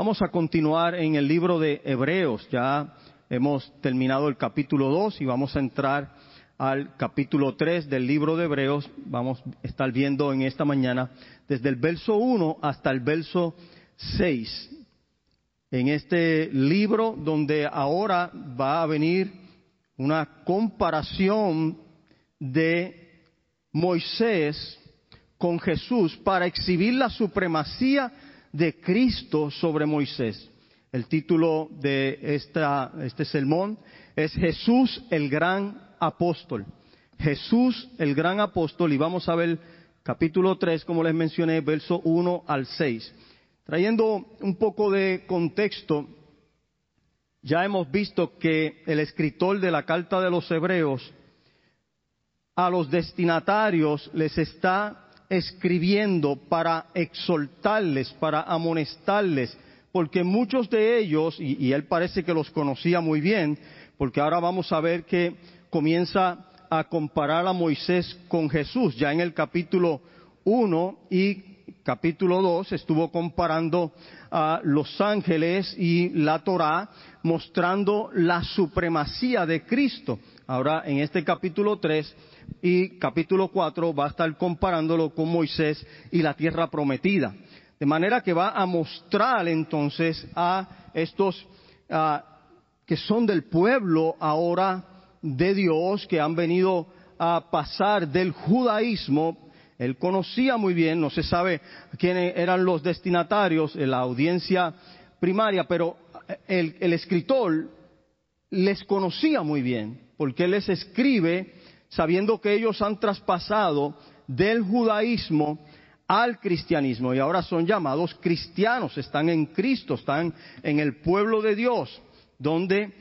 Vamos a continuar en el libro de Hebreos. Ya hemos terminado el capítulo 2 y vamos a entrar al capítulo 3 del libro de Hebreos. Vamos a estar viendo en esta mañana desde el verso 1 hasta el verso 6. En este libro donde ahora va a venir una comparación de Moisés con Jesús para exhibir la supremacía de Cristo sobre Moisés. El título de esta, este sermón es Jesús el gran apóstol. Jesús el gran apóstol y vamos a ver capítulo 3, como les mencioné, verso 1 al 6. Trayendo un poco de contexto, ya hemos visto que el escritor de la carta de los hebreos a los destinatarios les está escribiendo para exhortarles, para amonestarles, porque muchos de ellos, y, él parece que los conocía muy bien, porque ahora vamos a ver que comienza a comparar a Moisés con Jesús, ya en el capítulo 1 y capítulo 2 estuvo comparando a los ángeles y la Torá, mostrando la supremacía de Cristo. Ahora, en este capítulo 3 y capítulo 4 va a estar comparándolo con Moisés y la tierra prometida. De manera que va a mostrar entonces a estos que son del pueblo ahora de Dios, que han venido a pasar del judaísmo. Él conocía muy bien, no se sabe quiénes eran los destinatarios, en la audiencia primaria, pero el, el escritor les conocía muy bien, porque él les escribe sabiendo que ellos han traspasado del judaísmo al cristianismo y ahora son llamados cristianos, están en Cristo, están en el pueblo de Dios, donde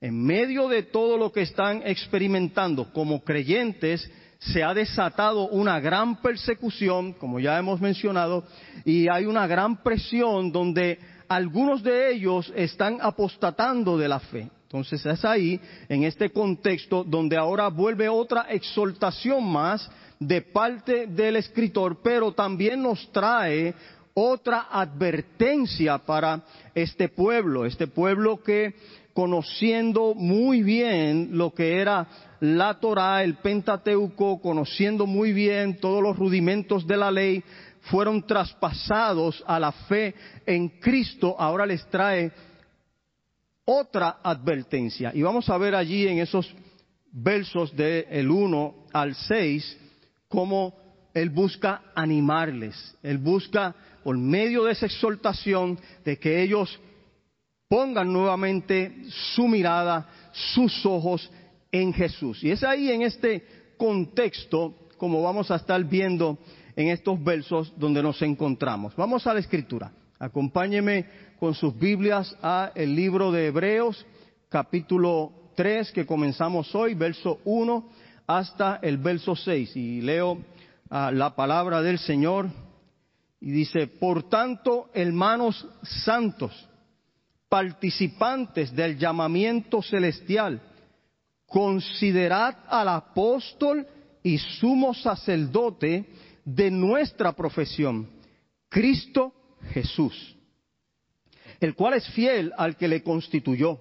en medio de todo lo que están experimentando como creyentes, se ha desatado una gran persecución, como ya hemos mencionado, y hay una gran presión donde algunos de ellos están apostatando de la fe. Entonces es ahí, en este contexto, donde ahora vuelve otra exhortación más de parte del escritor, pero también nos trae otra advertencia para este pueblo, este pueblo que conociendo muy bien lo que era la Torah, el Pentateuco, conociendo muy bien todos los rudimentos de la ley, fueron traspasados a la fe en Cristo, ahora les trae otra advertencia. Y vamos a ver allí en esos versos del el 1 al 6 cómo Él busca animarles. Él busca, por medio de esa exhortación, de que ellos pongan nuevamente su mirada, sus ojos en Jesús. Y es ahí en este contexto, como vamos a estar viendo en estos versos, donde nos encontramos. Vamos a la escritura. Acompáñeme con sus Biblias a el libro de Hebreos, capítulo 3, que comenzamos hoy, verso 1 hasta el verso 6. Y leo ah, la palabra del Señor y dice, por tanto, hermanos santos, participantes del llamamiento celestial, considerad al apóstol y sumo sacerdote de nuestra profesión, Cristo Jesús, el cual es fiel al que le constituyó,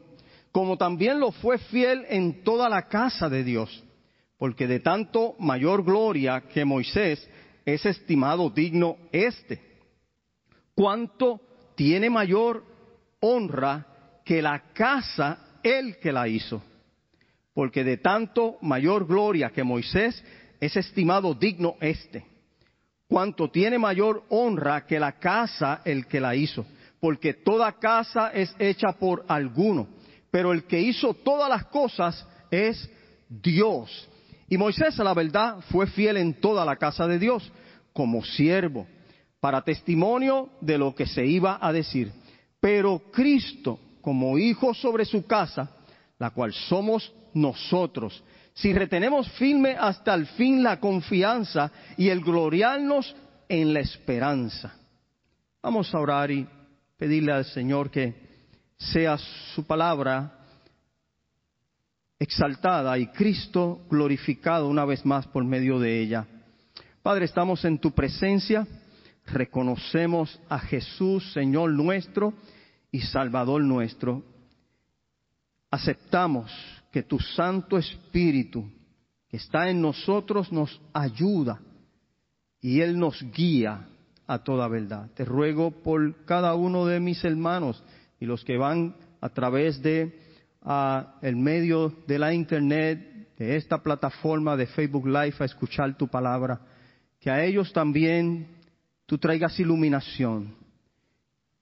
como también lo fue fiel en toda la casa de Dios, porque de tanto mayor gloria que Moisés es estimado digno este, cuanto tiene mayor honra que la casa el que la hizo, porque de tanto mayor gloria que Moisés es estimado digno este cuanto tiene mayor honra que la casa el que la hizo, porque toda casa es hecha por alguno, pero el que hizo todas las cosas es Dios. Y Moisés, a la verdad, fue fiel en toda la casa de Dios, como siervo, para testimonio de lo que se iba a decir. Pero Cristo, como hijo sobre su casa, la cual somos nosotros, si retenemos firme hasta el fin la confianza y el gloriarnos en la esperanza. Vamos a orar y pedirle al Señor que sea su palabra exaltada y Cristo glorificado una vez más por medio de ella. Padre, estamos en tu presencia, reconocemos a Jesús, Señor nuestro, y Salvador nuestro, aceptamos que tu Santo Espíritu que está en nosotros nos ayuda y Él nos guía a toda verdad. Te ruego por cada uno de mis hermanos y los que van a través de el medio de la internet, de esta plataforma de Facebook Live a escuchar tu palabra, que a ellos también tú traigas iluminación,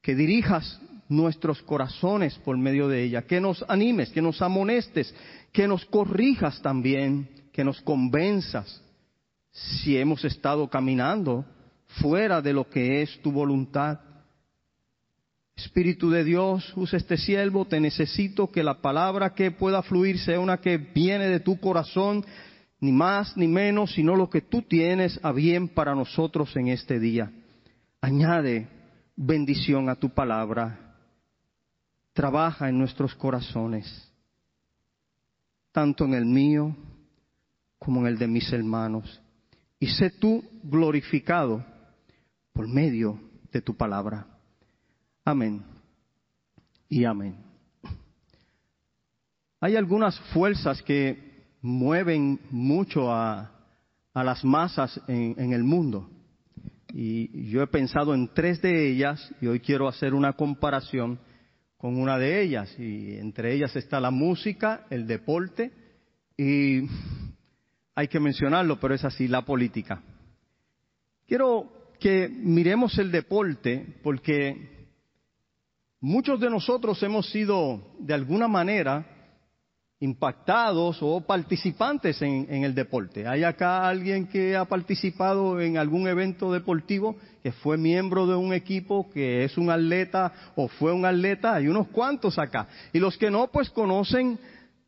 que dirijas nuestros corazones por medio de ella, que nos animes, que nos amonestes, que nos corrijas también, que nos convenzas si hemos estado caminando fuera de lo que es tu voluntad. Espíritu de Dios, usa este siervo, te necesito que la palabra que pueda fluir sea una que viene de tu corazón, ni más ni menos, sino lo que tú tienes a bien para nosotros en este día. Añade bendición a tu palabra. Trabaja en nuestros corazones, tanto en el mío como en el de mis hermanos. Y sé tú glorificado por medio de tu palabra. Amén. Y amén. Hay algunas fuerzas que mueven mucho a, las masas en, el mundo. Y yo he pensado en tres de ellas y hoy quiero hacer una comparación con una de ellas. Y entre ellas está la música, el deporte y hay que mencionarlo, pero es así, la política. Quiero que miremos el deporte porque muchos de nosotros hemos sido de alguna manera impactados o participantes en, el deporte. ¿Hay acá alguien que ha participado en algún evento deportivo, que fue miembro de un equipo, que es un atleta o fue un atleta? Hay unos cuantos acá. Y los que no, pues conocen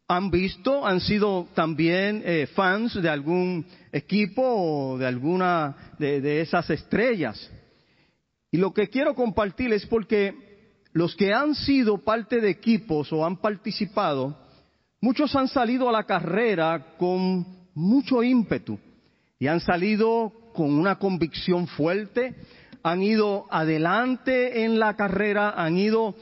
han visto, han sido también eh, fans de algún equipo o de alguna de, esas estrellas. Y lo que quiero compartir es porque los que han sido parte de equipos o han participado, muchos han salido a la carrera con mucho ímpetu y han salido con una convicción fuerte, han ido adelante en la carrera, han ido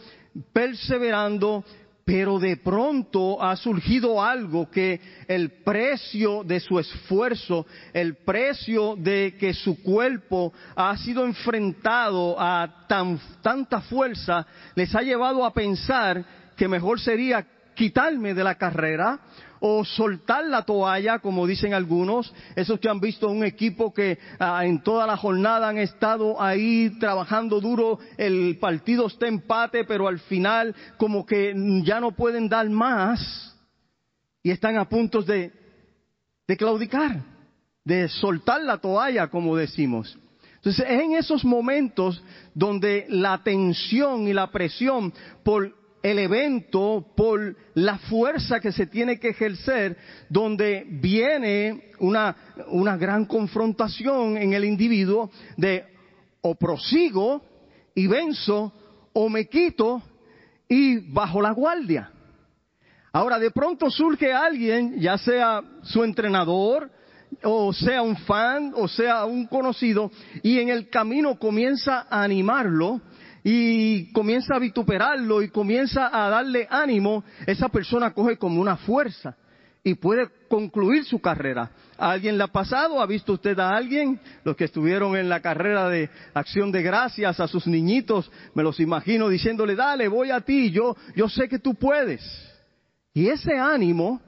perseverando, pero de pronto ha surgido algo que el precio de su esfuerzo, el precio de que su cuerpo ha sido enfrentado a tan, tanta fuerza, les ha llevado a pensar que mejor sería quitarme de la carrera o soltar la toalla, como dicen algunos, esos que han visto un equipo que ah, en toda la jornada han estado ahí trabajando duro, el partido está empate, pero al final como que ya no pueden dar más y están a punto de, de claudicar, de soltar la toalla, como decimos. Entonces, es en esos momentos donde la tensión y la presión por el evento, por la fuerza que se tiene que ejercer, donde viene una, una gran confrontación en el individuo de o prosigo y venzo o me quito y bajo la guardia. Ahora, de pronto surge alguien, ya sea su entrenador, o sea un fan, o sea un conocido, y en el camino comienza a animarlo, y comienza a vituperarlo y comienza a darle ánimo, esa persona coge como una fuerza y puede concluir su carrera. ¿A alguien le ha pasado? ¿Ha visto usted a alguien? Los que estuvieron en la carrera de acción de gracias a sus niñitos, me los imagino diciéndole, dale, voy a ti, yo, yo sé que tú puedes. Y ese ánimo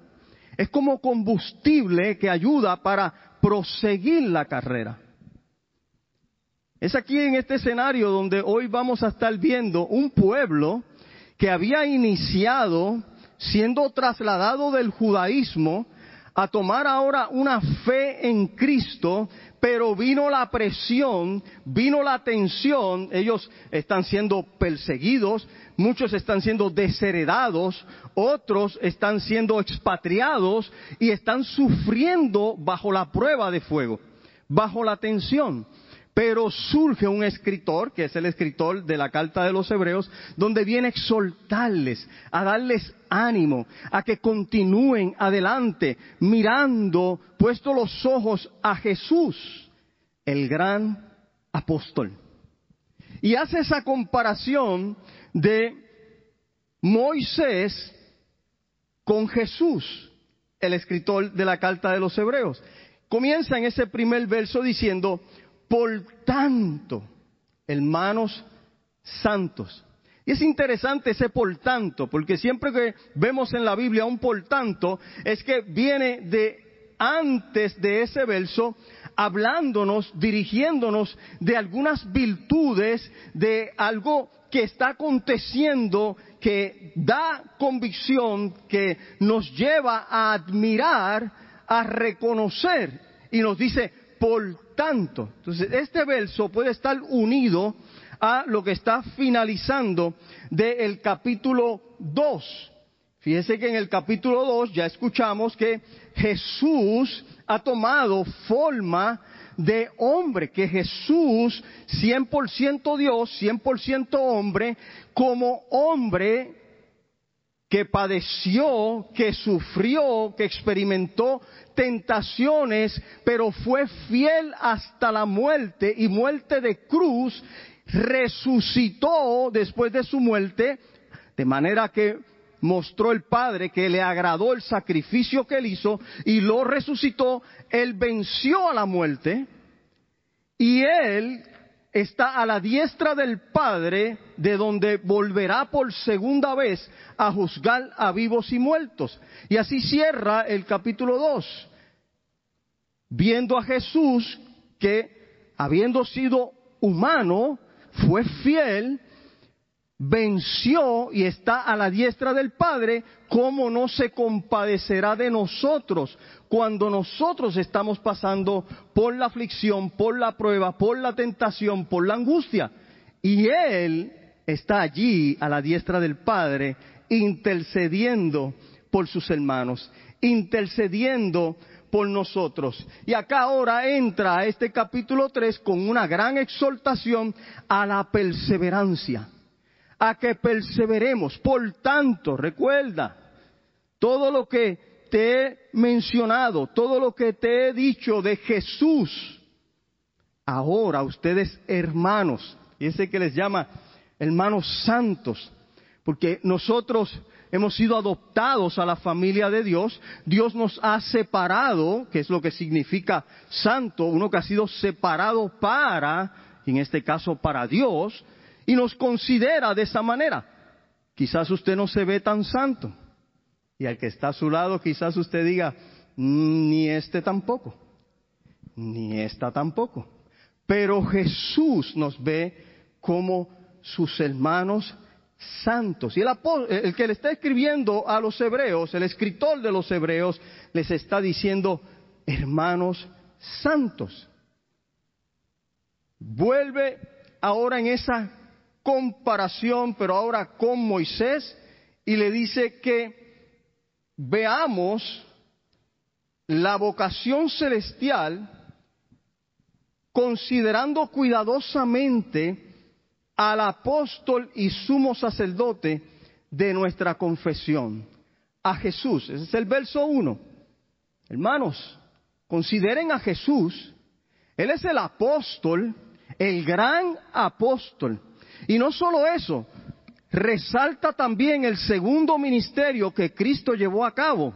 es como combustible que ayuda para proseguir la carrera. Es aquí en este escenario donde hoy vamos a estar viendo un pueblo que había iniciado siendo trasladado del judaísmo a tomar ahora una fe en Cristo, pero vino la presión, vino la tensión, ellos están siendo perseguidos, muchos están siendo desheredados, otros están siendo expatriados y están sufriendo bajo la prueba de fuego, bajo la tensión. Pero surge un escritor, que es el escritor de la carta de los hebreos, donde viene a exhortarles, a darles ánimo, a que continúen adelante, mirando, puesto los ojos a Jesús, el gran apóstol. Y hace esa comparación de Moisés con Jesús, el escritor de la carta de los Hebreos. Comienza en ese primer verso diciendo, por tanto, hermanos santos. Y es interesante ese por tanto, porque siempre que vemos en la Biblia un por tanto, es que viene de antes de ese verso, hablándonos, dirigiéndonos de algunas virtudes, de algo que está aconteciendo, que da convicción, que nos lleva a admirar, a reconocer, y nos dice, por tanto. Entonces, este verso puede estar unido a lo que está finalizando del capítulo 2. Fíjese que en el capítulo 2 ya escuchamos que Jesús ha tomado forma de hombre, que Jesús, 100% Dios, 100% hombre, como hombre que padeció, que sufrió, que experimentó tentaciones, pero fue fiel hasta la muerte y muerte de cruz, resucitó después de su muerte, de manera que mostró el Padre que le agradó el sacrificio que él hizo y lo resucitó, él venció a la muerte y él está a la diestra del Padre, de donde volverá por segunda vez a juzgar a vivos y muertos. Y así cierra el capítulo 2, viendo a Jesús que, habiendo sido humano, fue fiel, venció y está a la diestra del Padre, ¿cómo no se compadecerá de nosotros cuando nosotros estamos pasando por la aflicción, por la prueba, por la tentación, por la angustia? Y Él está allí a la diestra del Padre, intercediendo por sus hermanos, intercediendo por nosotros. Y acá ahora entra este capítulo 3 con una gran exhortación a la perseverancia, a que perseveremos. Por tanto, recuerda, todo lo que te he mencionado, todo lo que te he dicho de Jesús, ahora ustedes hermanos, y ese que les llama hermanos santos, porque nosotros hemos sido adoptados a la familia de Dios, Dios nos ha separado, que es lo que significa santo, uno que ha sido separado para, en este caso para Dios, y nos considera de esa manera. Quizás usted no se ve tan santo, y al que está a su lado quizás usted diga, mm, ni este tampoco, ni esta tampoco. Pero Jesús nos ve como sus hermanos santos. Y el, el, que le está escribiendo a los hebreos, el escritor de los hebreos, les está diciendo, hermanos santos. Vuelve ahora en esa comparación, pero ahora con Moisés, y le dice que veamos la vocación celestial considerando cuidadosamente al apóstol y sumo sacerdote de nuestra confesión, a Jesús. Ese es el verso 1. Hermanos, consideren a Jesús. Él es el apóstol, el gran apóstol. Y no solo eso, resalta también el segundo ministerio que Cristo llevó a cabo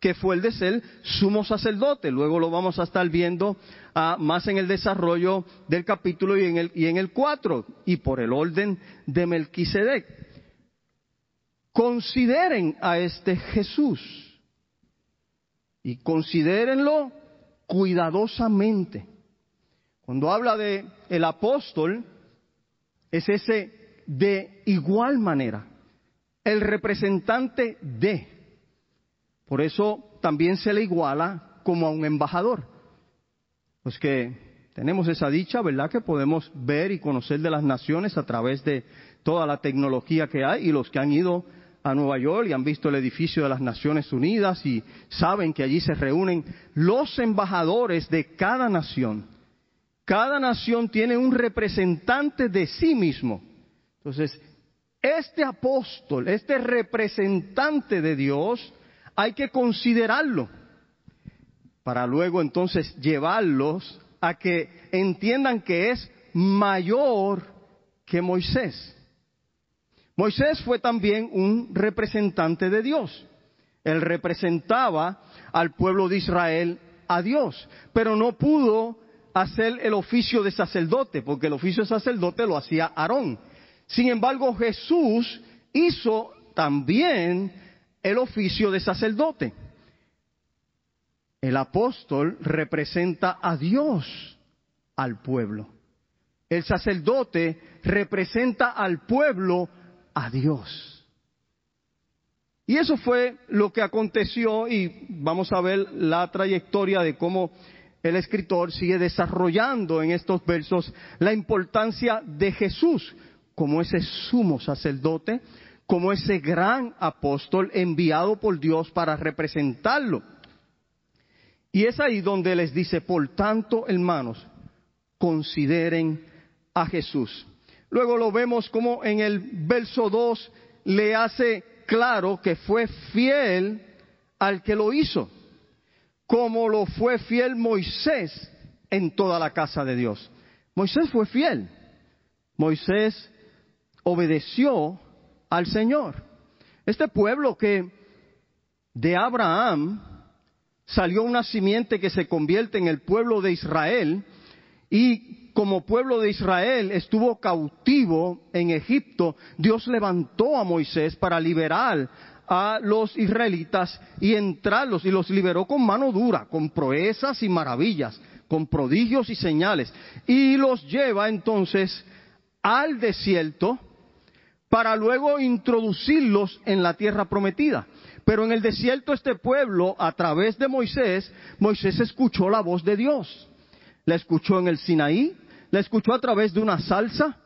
que fue el de ser sumo sacerdote. Luego lo vamos a estar viendo ah, más en el desarrollo del capítulo y en el, y en el 4, y por el orden de Melquisedec. Consideren a este Jesús y considérenlo cuidadosamente. Cuando habla de el apóstol, es ese de igual manera, el representante de. Por eso también se le iguala como a un embajador. Pues que tenemos esa dicha, ¿verdad? Que podemos ver y conocer de las naciones a través de toda la tecnología que hay y los que han ido a Nueva York y han visto el edificio de las Naciones Unidas y saben que allí se reúnen los embajadores de cada nación. Cada nación tiene un representante de sí mismo. Entonces, este apóstol, este representante de Dios, hay que considerarlo para luego entonces llevarlos a que entiendan que es mayor que Moisés. Moisés fue también un representante de Dios. Él representaba al pueblo de Israel a Dios, pero no pudo hacer el oficio de sacerdote, porque el oficio de sacerdote lo hacía Aarón. Sin embargo, Jesús hizo también el oficio de sacerdote. El apóstol representa a Dios al pueblo. El sacerdote representa al pueblo a Dios. Y eso fue lo que aconteció y vamos a ver la trayectoria de cómo el escritor sigue desarrollando en estos versos la importancia de Jesús como ese sumo sacerdote, como ese gran apóstol enviado por Dios para representarlo. Y es ahí donde les dice, por tanto, hermanos, consideren a Jesús. Luego lo vemos como en el verso 2 le hace claro que fue fiel al que lo hizo, como lo fue fiel Moisés en toda la casa de Dios. Moisés fue fiel. Moisés obedeció al Señor. Este pueblo que de Abraham salió una simiente que se convierte en el pueblo de Israel y como pueblo de Israel estuvo cautivo en Egipto, Dios levantó a Moisés para liberar a los israelitas y entrarlos y los liberó con mano dura, con proezas y maravillas, con prodigios y señales. Y los lleva entonces al desierto para luego introducirlos en la tierra prometida. Pero en el desierto este pueblo, a través de Moisés, Moisés escuchó la voz de Dios. La escuchó en el Sinaí, la escuchó a través de una salsa,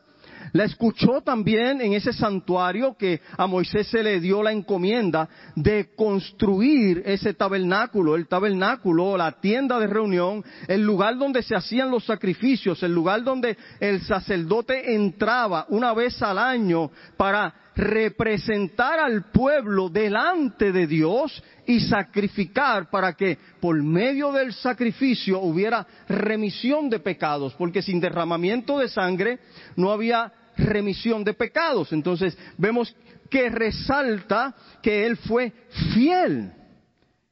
la escuchó también en ese santuario que a Moisés se le dio la encomienda de construir ese tabernáculo, el tabernáculo, la tienda de reunión, el lugar donde se hacían los sacrificios, el lugar donde el sacerdote entraba una vez al año para representar al pueblo delante de Dios y sacrificar para que por medio del sacrificio hubiera remisión de pecados, porque sin derramamiento de sangre no había remisión de pecados. Entonces vemos que resalta que él fue fiel.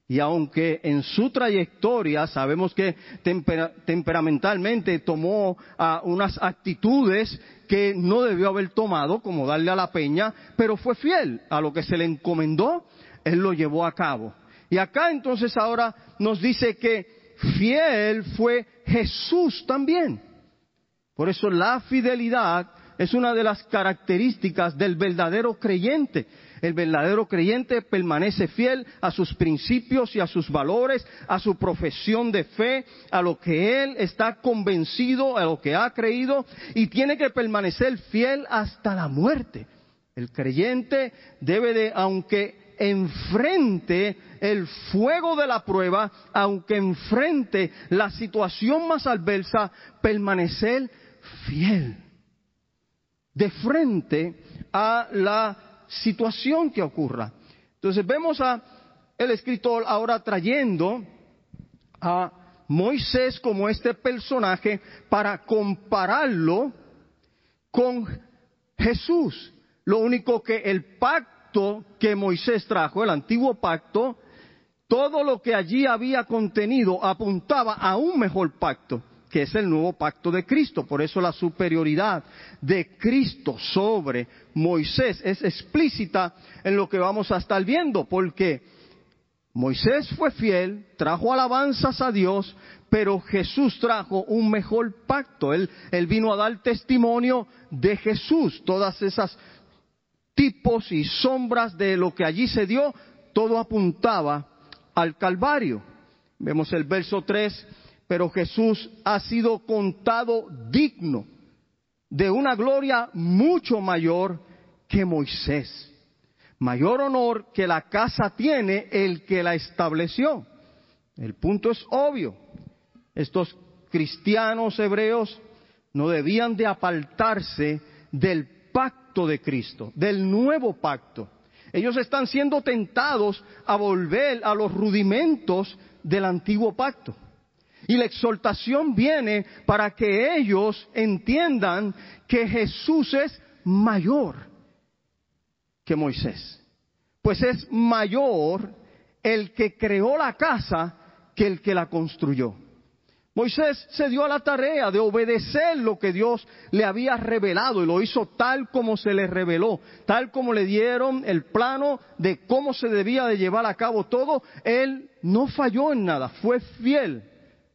Y aunque en su trayectoria sabemos que temperamentalmente tomó ah, unas actitudes que no debió haber tomado, como darle a la peña, pero fue fiel a lo que se le encomendó, él lo llevó a cabo. Y acá entonces ahora nos dice que fiel fue Jesús también. Por eso la fidelidad es una de las características del verdadero creyente. El verdadero creyente permanece fiel a sus principios y a sus valores, a su profesión de fe, a lo que él está convencido, a lo que ha creído, y tiene que permanecer fiel hasta la muerte. El creyente debe de, aunque enfrente el fuego de la prueba, aunque enfrente la situación más adversa, permanecer fiel de frente a la situación que ocurra. Entonces vemos a el escritor ahora trayendo a Moisés como este personaje para compararlo con Jesús. Lo único que el pacto que Moisés trajo, el antiguo pacto, todo lo que allí había contenido apuntaba a un mejor pacto que es el nuevo pacto de Cristo. Por eso la superioridad de Cristo sobre Moisés es explícita en lo que vamos a estar viendo, porque Moisés fue fiel, trajo alabanzas a Dios, pero Jesús trajo un mejor pacto. Él, vino a dar testimonio de Jesús. Todas esas tipos y sombras de lo que allí se dio, todo apuntaba al Calvario. Vemos el verso 3 pero Jesús ha sido contado digno de una gloria mucho mayor que Moisés. Mayor honor que la casa tiene el que la estableció. El punto es obvio. Estos cristianos hebreos no debían de apartarse del pacto de Cristo, del nuevo pacto. Ellos están siendo tentados a volver a los rudimentos del antiguo pacto. Y la exhortación viene para que ellos entiendan que Jesús es mayor que Moisés. Pues es mayor el que creó la casa que el que la construyó. Moisés se dio a la tarea de obedecer lo que Dios le había revelado y lo hizo tal como se le reveló, tal como le dieron el plano de cómo se debía de llevar a cabo todo. Él no falló en nada, fue fiel,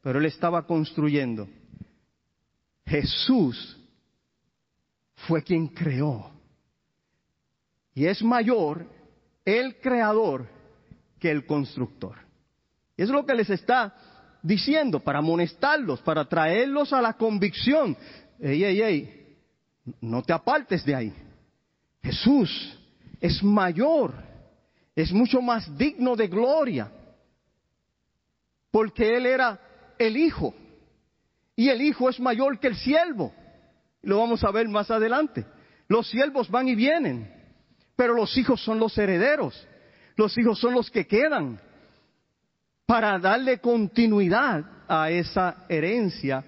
pero él estaba construyendo. Jesús fue quien creó. Y es mayor el creador que el constructor. Y es lo que les está diciendo para amonestarlos, para traerlos a la convicción. Ey, ey, ey, no te apartes de ahí. Jesús es mayor, es mucho más digno de gloria, porque Él era el Hijo, y el Hijo es mayor que el siervo. Lo vamos a ver más adelante. Los siervos van y vienen, pero los hijos son los herederos. Los hijos son los que quedan para darle continuidad a esa herencia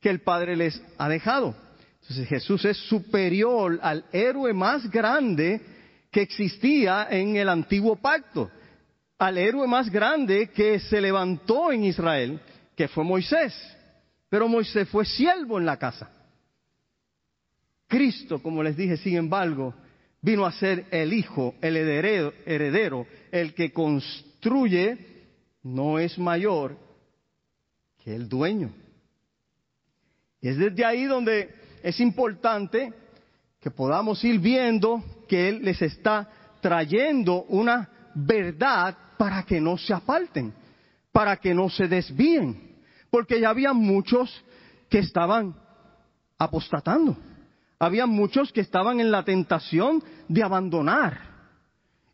que el Padre les ha dejado. Entonces Jesús es superior al héroe más grande que existía en el antiguo pacto, al héroe más grande que se levantó en Israel, que fue Moisés. Pero Moisés fue siervo en la casa. Cristo, como les dije, sin embargo, vino a ser el hijo, el heredero, el que construye no es mayor que el dueño. Y es desde ahí donde es importante que podamos ir viendo que Él les está trayendo una verdad para que no se aparten, para que no se desvíen, porque ya había muchos que estaban apostatando, había muchos que estaban en la tentación de abandonar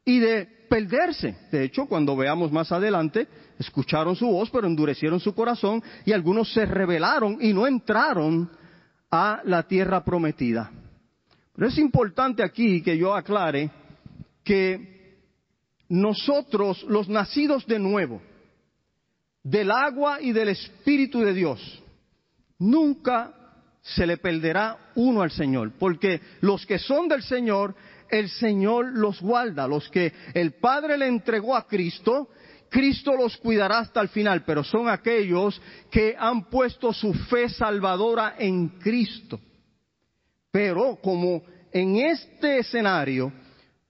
y de perderse. De hecho, cuando veamos más adelante, escucharon su voz, pero endurecieron su corazón y algunos se rebelaron y no entraron a la tierra prometida. Pero es importante aquí que yo aclare que nosotros, los nacidos de nuevo, del agua y del Espíritu de Dios, nunca se le perderá uno al Señor, porque los que son del Señor, el Señor los guarda. Los que el Padre le entregó a Cristo, Cristo los cuidará hasta el final, pero son aquellos que han puesto su fe salvadora en Cristo. Pero como en este escenario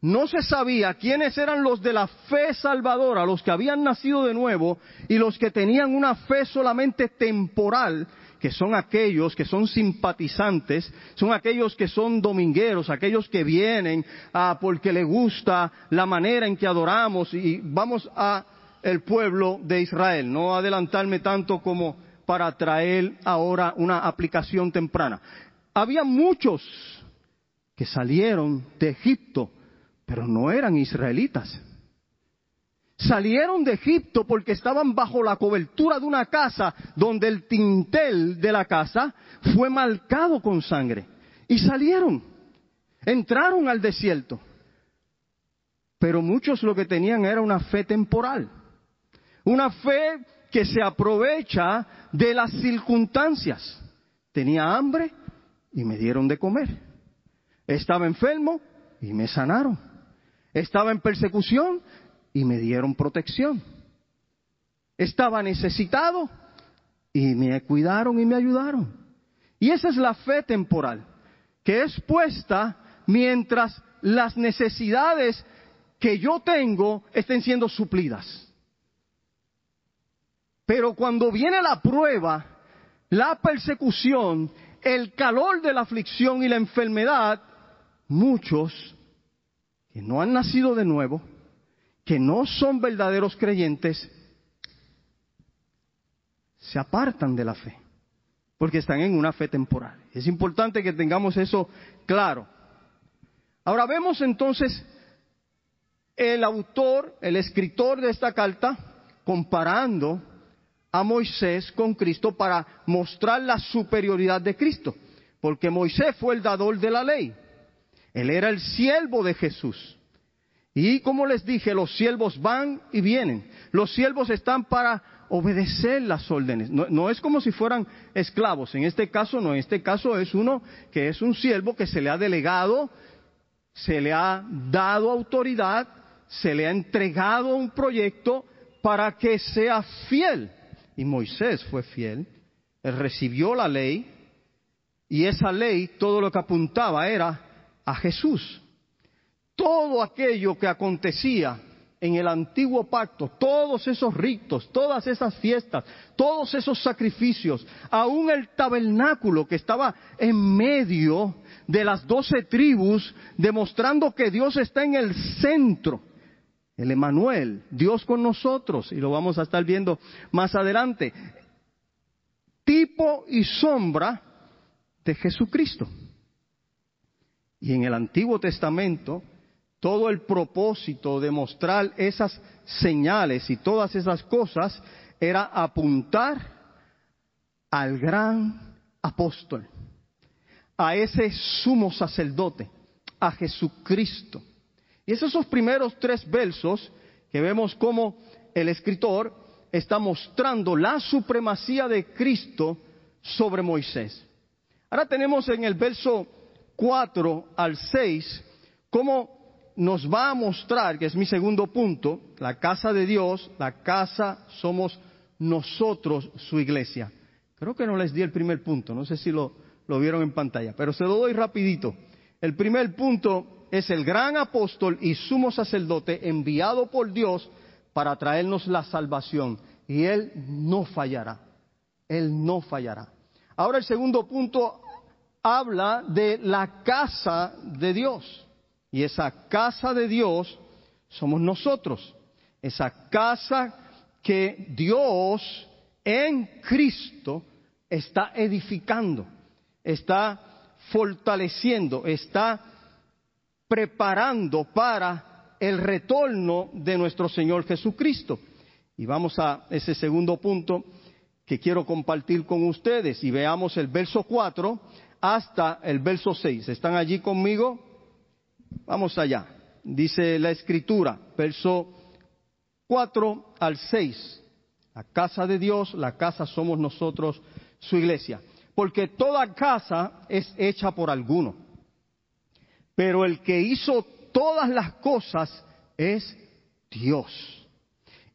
no se sabía quiénes eran los de la fe salvadora, los que habían nacido de nuevo y los que tenían una fe solamente temporal, que son aquellos que son simpatizantes, son aquellos que son domingueros, aquellos que vienen ah, porque les gusta la manera en que adoramos y vamos a el pueblo de Israel. No adelantarme tanto como para traer ahora una aplicación temprana. Había muchos que salieron de Egipto, pero no eran israelitas salieron de Egipto porque estaban bajo la cobertura de una casa donde el tintel de la casa fue marcado con sangre. Y salieron, entraron al desierto. Pero muchos lo que tenían era una fe temporal, una fe que se aprovecha de las circunstancias. Tenía hambre y me dieron de comer. Estaba enfermo y me sanaron. Estaba en persecución y me dieron protección. Estaba necesitado y me cuidaron y me ayudaron. Y esa es la fe temporal, que es puesta mientras las necesidades que yo tengo estén siendo suplidas. Pero cuando viene la prueba, la persecución, el calor de la aflicción y la enfermedad, muchos que no han nacido de nuevo, que no son verdaderos creyentes se apartan de la fe, porque están en una fe temporal. Es importante que tengamos eso claro. Ahora vemos entonces el autor, el escritor de esta carta, comparando a Moisés con Cristo para mostrar la superioridad de Cristo, porque Moisés fue el dador de la ley, él era el siervo de Jesús. Y como les dije, los siervos van y vienen. Los siervos están para obedecer las órdenes. No, es como si fueran esclavos. En este caso no, en este caso es uno que es un siervo que se le ha delegado se le ha dado autoridad, se le ha entregado un proyecto para que sea fiel. Y Moisés fue fiel, él recibió la ley y esa ley todo lo que apuntaba era a Jesús. Todo aquello que acontecía en el antiguo pacto, todos esos ritos, todas esas fiestas, todos esos sacrificios, aún el tabernáculo que estaba en medio de las doce tribus, demostrando que Dios está en el centro. El Emanuel, Dios con nosotros, y lo vamos a estar viendo más adelante. Tipo y sombra de Jesucristo. Y en el Antiguo Testamento, todo el propósito de mostrar esas señales y todas esas cosas era apuntar al gran apóstol, a ese sumo sacerdote, a Jesucristo. Y esos son los primeros tres versos que vemos como el escritor está mostrando la supremacía de Cristo sobre Moisés. Ahora tenemos en el verso 4 al 6 cómo nos va a mostrar, que es mi segundo punto, la casa de Dios, la casa somos nosotros, su iglesia. Creo que no les di el primer punto, no sé si lo, lo vieron en pantalla, pero se lo doy rapidito. El primer punto es el gran apóstol y sumo sacerdote enviado por Dios para traernos la salvación. Y Él no fallará. Él no fallará. Ahora el segundo punto habla de la casa de Dios. Y esa casa de Dios somos nosotros. Esa casa que Dios en Cristo está edificando, está fortaleciendo, está preparando para el retorno de nuestro Señor Jesucristo. Y vamos a ese segundo punto que quiero compartir con ustedes y veamos el verso 4 hasta el verso 6. ¿Están allí conmigo? Vamos allá. Dice la escritura, verso 4 al 6. La casa de Dios, la casa somos nosotros, su iglesia. Porque toda casa es hecha por alguno. Pero el que hizo todas las cosas es Dios.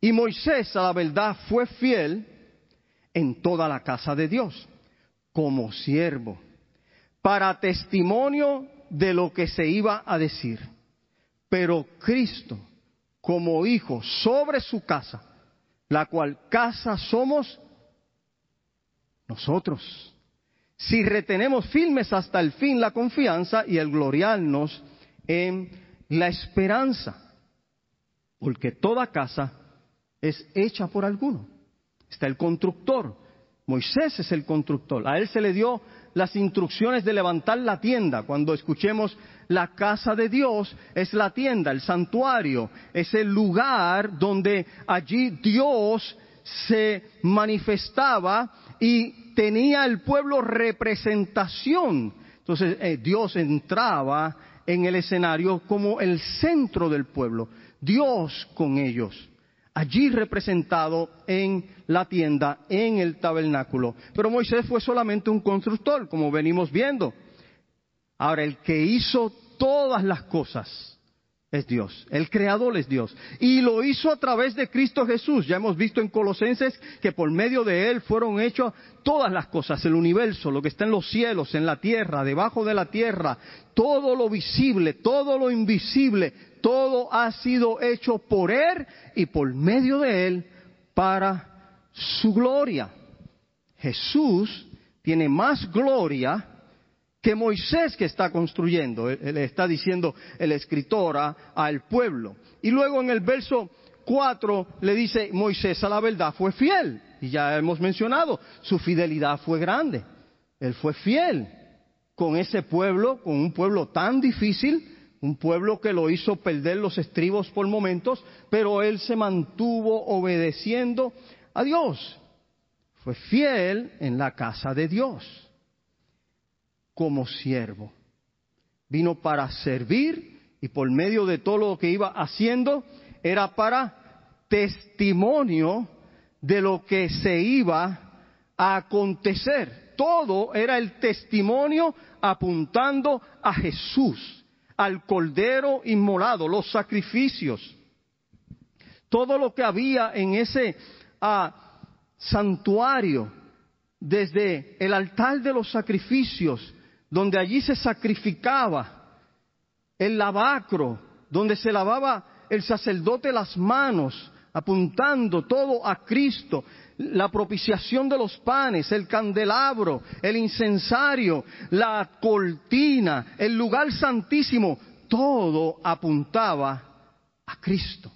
Y Moisés, a la verdad, fue fiel en toda la casa de Dios, como siervo, para testimonio de lo que se iba a decir. Pero Cristo, como hijo sobre su casa, la cual casa somos nosotros. Si retenemos firmes hasta el fin la confianza y el gloriarnos en la esperanza, porque toda casa es hecha por alguno. Está el constructor. Moisés es el constructor. A él se le dio las instrucciones de levantar la tienda. Cuando escuchemos la casa de Dios, es la tienda, el santuario, es el lugar donde allí Dios se manifestaba y tenía el pueblo representación. Entonces eh, Dios entraba en el escenario como el centro del pueblo, Dios con ellos allí representado en la tienda, en el tabernáculo. Pero Moisés fue solamente un constructor, como venimos viendo. Ahora, el que hizo todas las cosas es Dios, el creador es Dios. Y lo hizo a través de Cristo Jesús. Ya hemos visto en Colosenses que por medio de Él fueron hechas todas las cosas, el universo, lo que está en los cielos, en la tierra, debajo de la tierra, todo lo visible, todo lo invisible, todo ha sido hecho por Él y por medio de Él para su gloria. Jesús tiene más gloria que Moisés que está construyendo, le está diciendo el escritor al pueblo. Y luego en el verso 4 le dice, Moisés a la verdad fue fiel. Y ya hemos mencionado, su fidelidad fue grande. Él fue fiel con ese pueblo, con un pueblo tan difícil, un pueblo que lo hizo perder los estribos por momentos, pero él se mantuvo obedeciendo a Dios. Fue fiel en la casa de Dios como siervo. Vino para servir y por medio de todo lo que iba haciendo era para testimonio de lo que se iba a acontecer. Todo era el testimonio apuntando a Jesús al cordero inmolado, los sacrificios, todo lo que había en ese ah, santuario, desde el altar de los sacrificios, donde allí se sacrificaba, el lavacro, donde se lavaba el sacerdote las manos, apuntando todo a Cristo, la propiciación de los panes, el candelabro, el incensario, la cortina, el lugar santísimo, todo apuntaba a Cristo.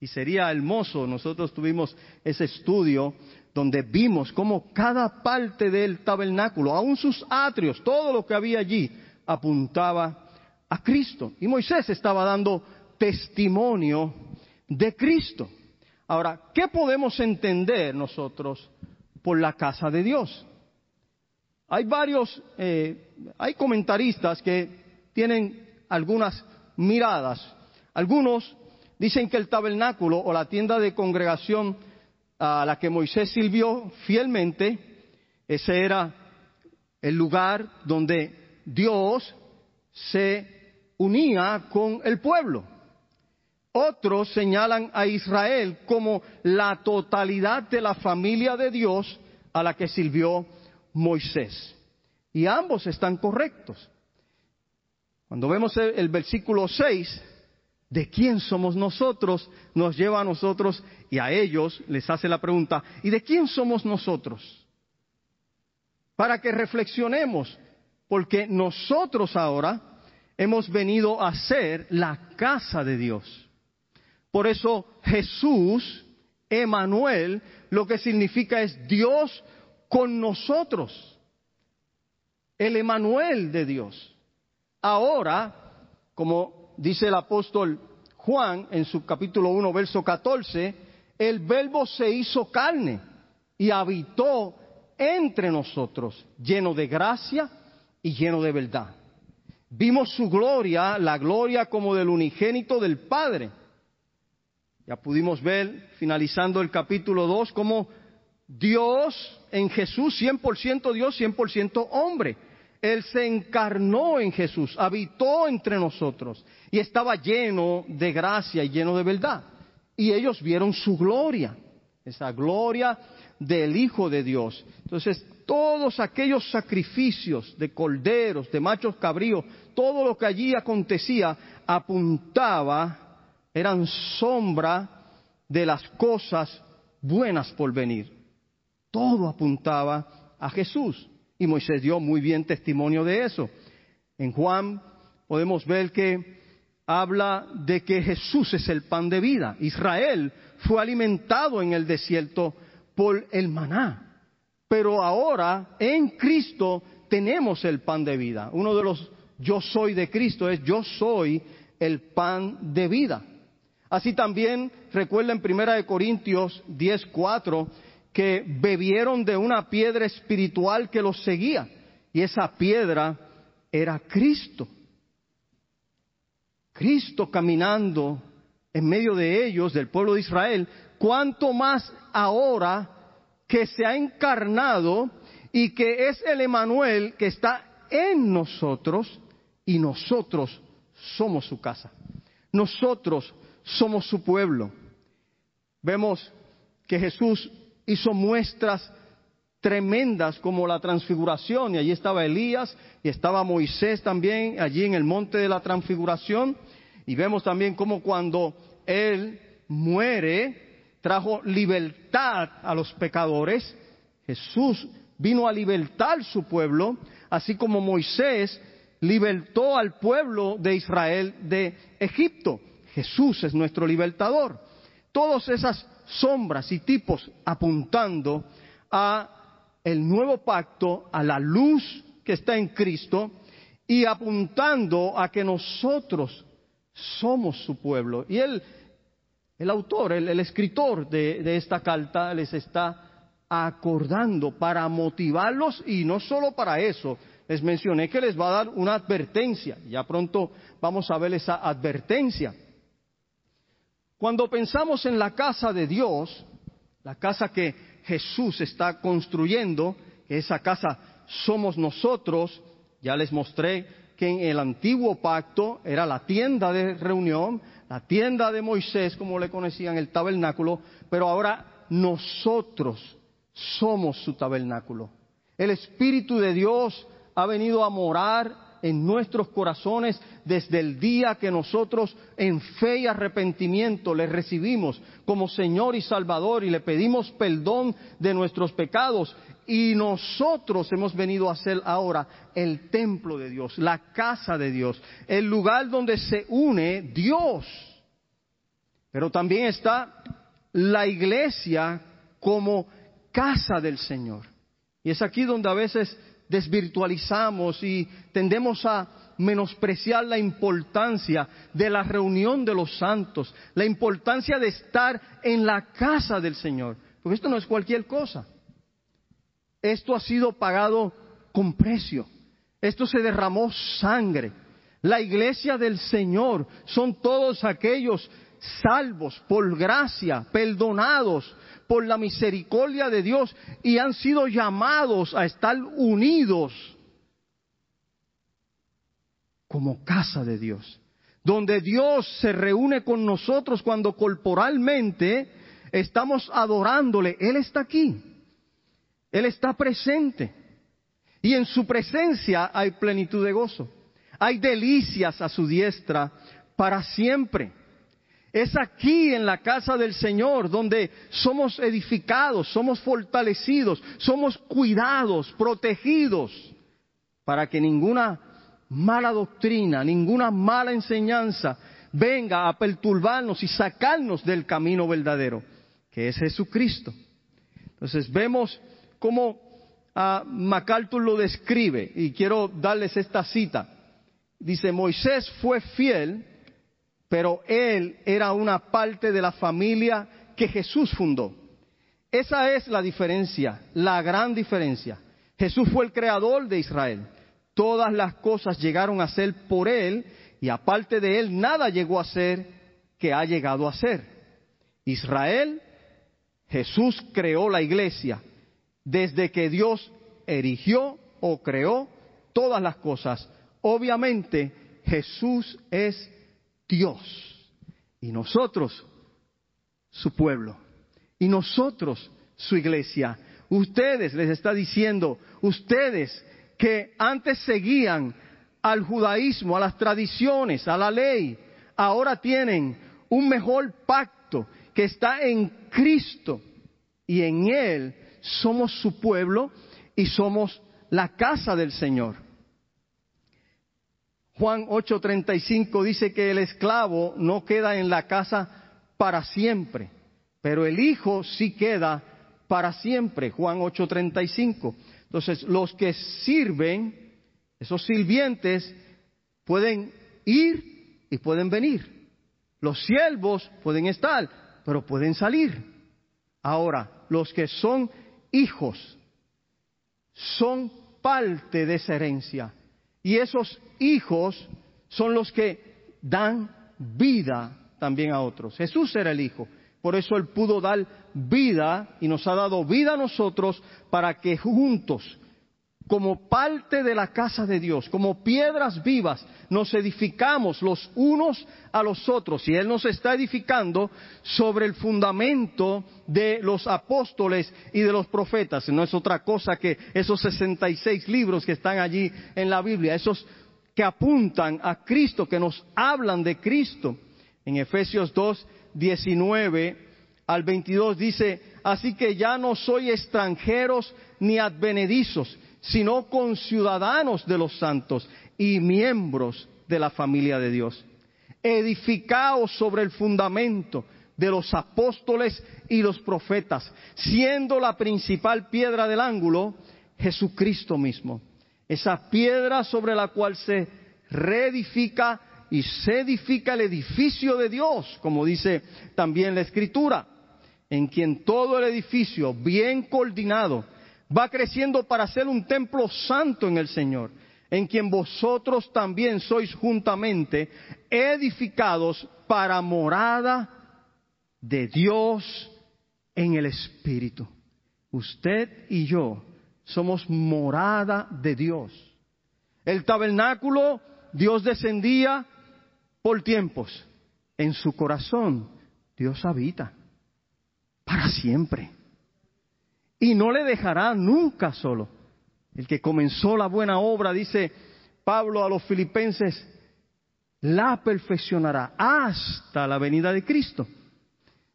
Y sería hermoso, nosotros tuvimos ese estudio donde vimos cómo cada parte del tabernáculo, aun sus atrios, todo lo que había allí, apuntaba a Cristo. Y Moisés estaba dando testimonio de Cristo. Ahora, ¿qué podemos entender nosotros por la casa de Dios? Hay varios, eh, hay comentaristas que tienen algunas miradas. Algunos dicen que el tabernáculo o la tienda de congregación a la que Moisés sirvió fielmente, ese era el lugar donde Dios se unía con el pueblo. Otros señalan a Israel como la totalidad de la familia de Dios a la que sirvió Moisés. Y ambos están correctos. Cuando vemos el, versículo 6, ¿de quién somos nosotros? Nos lleva a nosotros y a ellos les hace la pregunta, ¿y de quién somos nosotros? Para que reflexionemos, porque nosotros ahora hemos venido a ser la casa de Dios. Por eso Jesús, Emanuel, lo que significa es Dios con nosotros. El Emanuel de Dios. Ahora, como dice el apóstol Juan en su capítulo 1, verso 14, el verbo se hizo carne y habitó entre nosotros, lleno de gracia y lleno de verdad. Vimos su gloria, la gloria como del unigénito del Padre ya pudimos ver, finalizando el capítulo 2, como Dios en Jesús, 100% Dios, 100% hombre. Él se encarnó en Jesús, habitó entre nosotros y estaba lleno de gracia y lleno de verdad. Y ellos vieron su gloria, esa gloria del Hijo de Dios. Entonces, todos aquellos sacrificios de corderos, de machos cabríos, todo lo que allí acontecía apuntaba eran sombra de las cosas buenas por venir. Todo apuntaba a Jesús y Moisés dio muy bien testimonio de eso. En Juan podemos ver que habla de que Jesús es el pan de vida. Israel fue alimentado en el desierto por el maná. Pero ahora en Cristo tenemos el pan de vida. Uno de los yo soy de Cristo es yo soy el pan de vida. Así también recuerda en Primera de Corintios 10:4 que bebieron de una piedra espiritual que los seguía y esa piedra era Cristo. Cristo caminando en medio de ellos, del pueblo de Israel, cuanto más ahora que se ha encarnado y que es el Emanuel que está en nosotros y nosotros somos su casa. Nosotros somos su pueblo. Vemos que Jesús hizo muestras tremendas como la transfiguración, y allí estaba Elías y estaba Moisés también allí en el monte de la transfiguración, y vemos también como cuando Él muere, trajo libertad a los pecadores, Jesús vino a libertar su pueblo, así como Moisés libertó al pueblo de Israel de Egipto. Jesús es nuestro libertador. Todas esas sombras y tipos apuntando a el nuevo pacto, a la luz que está en Cristo y apuntando a que nosotros somos su pueblo. Y él, el autor, el, escritor de, de esta carta les está acordando para motivarlos y no solo para eso, les mencioné que les va a dar una advertencia. Ya pronto vamos a ver esa advertencia. Cuando pensamos en la casa de Dios, la casa que Jesús está construyendo, esa casa somos nosotros, ya les mostré que que en el antiguo pacto era la tienda de reunión, la tienda de Moisés, como le conocían, el tabernáculo, pero ahora nosotros somos su tabernáculo. El Espíritu de Dios ha venido a morar en nuestros corazones desde el día que nosotros en fe y arrepentimiento le recibimos como Señor y Salvador y le pedimos perdón de nuestros pecados. Y nosotros hemos venido a ser ahora el templo de Dios, la casa de Dios, el lugar donde se une Dios. Pero también está la iglesia como casa del Señor. Y es aquí donde a veces desvirtualizamos y tendemos a menospreciar la importancia de la reunión de los santos, la importancia de estar en la casa del Señor. Porque esto no es cualquier cosa. Esto ha sido pagado con precio. Esto se derramó sangre. La iglesia del Señor son todos aquellos salvos por gracia, perdonados por la misericordia de Dios y han sido llamados a estar unidos como casa de Dios, donde Dios se reúne con nosotros cuando corporalmente estamos adorándole. Él está aquí, Él está presente y en su presencia hay plenitud de gozo, hay delicias a su diestra para siempre. Es aquí en la casa del Señor donde somos edificados, somos fortalecidos, somos cuidados, protegidos, para que ninguna mala doctrina, ninguna mala enseñanza venga a perturbarnos y sacarnos del camino verdadero, que es Jesucristo. Entonces vemos cómo uh, MacArthur lo describe y quiero darles esta cita. Dice, Moisés fue fiel pero él era una parte de la familia que Jesús fundó. Esa es la diferencia, la gran diferencia. Jesús fue el creador de Israel. Todas las cosas llegaron a ser por él y aparte de él nada llegó a ser que ha llegado a ser. Israel, Jesús creó la iglesia desde que Dios erigió o creó todas las cosas. Obviamente Jesús es Dios y nosotros su pueblo y nosotros su iglesia. Ustedes, les está diciendo, ustedes que antes seguían al judaísmo, a las tradiciones, a la ley, ahora tienen un mejor pacto que está en Cristo y en Él somos su pueblo y somos la casa del Señor. Juan 8:35 dice que el esclavo no queda en la casa para siempre, pero el hijo sí queda para siempre. Juan 8:35. Entonces, los que sirven, esos sirvientes, pueden ir y pueden venir. Los siervos pueden estar, pero pueden salir. Ahora, los que son hijos son parte de esa herencia y esos hijos son los que dan vida también a otros. Jesús era el Hijo. Por eso Él pudo dar vida y nos ha dado vida a nosotros para que juntos como parte de la casa de Dios, como piedras vivas, nos edificamos los unos a los otros. Y Él nos está edificando sobre el fundamento de los apóstoles y de los profetas. No es otra cosa que esos 66 libros que están allí en la Biblia, esos que apuntan a Cristo, que nos hablan de Cristo. En Efesios 2, 19 al 22 dice, así que ya no soy extranjeros ni advenedizos, sino con ciudadanos de los santos y miembros de la familia de Dios. Edificaos sobre el fundamento de los apóstoles y los profetas, siendo la principal piedra del ángulo Jesucristo mismo. Esa piedra sobre la cual se reedifica y se edifica el edificio de Dios, como dice también la Escritura, en quien todo el edificio bien coordinado va creciendo para ser un templo santo en el Señor, en quien vosotros también sois juntamente edificados para morada de Dios en el Espíritu. Usted y yo somos morada de Dios. El tabernáculo Dios descendía por tiempos. En su corazón Dios habita para siempre. Y no le dejará nunca solo. El que comenzó la buena obra, dice Pablo a los filipenses, la perfeccionará hasta la venida de Cristo.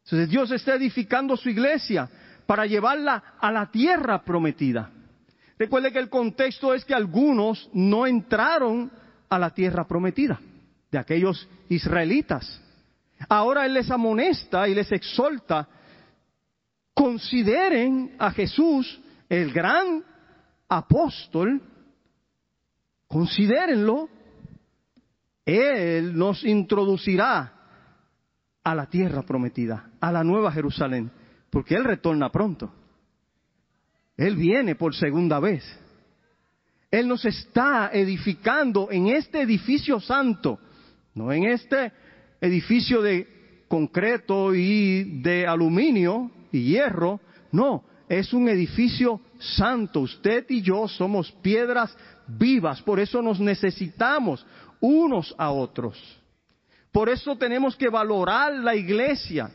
Entonces Dios está edificando su iglesia para llevarla a la tierra prometida. Recuerde que el contexto es que algunos no entraron a la tierra prometida, de aquellos israelitas. Ahora Él les amonesta y les exhorta, consideren a Jesús el gran apóstol, considérenlo, Él nos introducirá a la tierra prometida, a la nueva Jerusalén, porque Él retorna pronto. Él viene por segunda vez. Él nos está edificando en este edificio santo, no en este edificio de concreto y de aluminio y hierro, no, es un edificio santo. Usted y yo somos piedras vivas, por eso nos necesitamos unos a otros. Por eso tenemos que valorar la iglesia.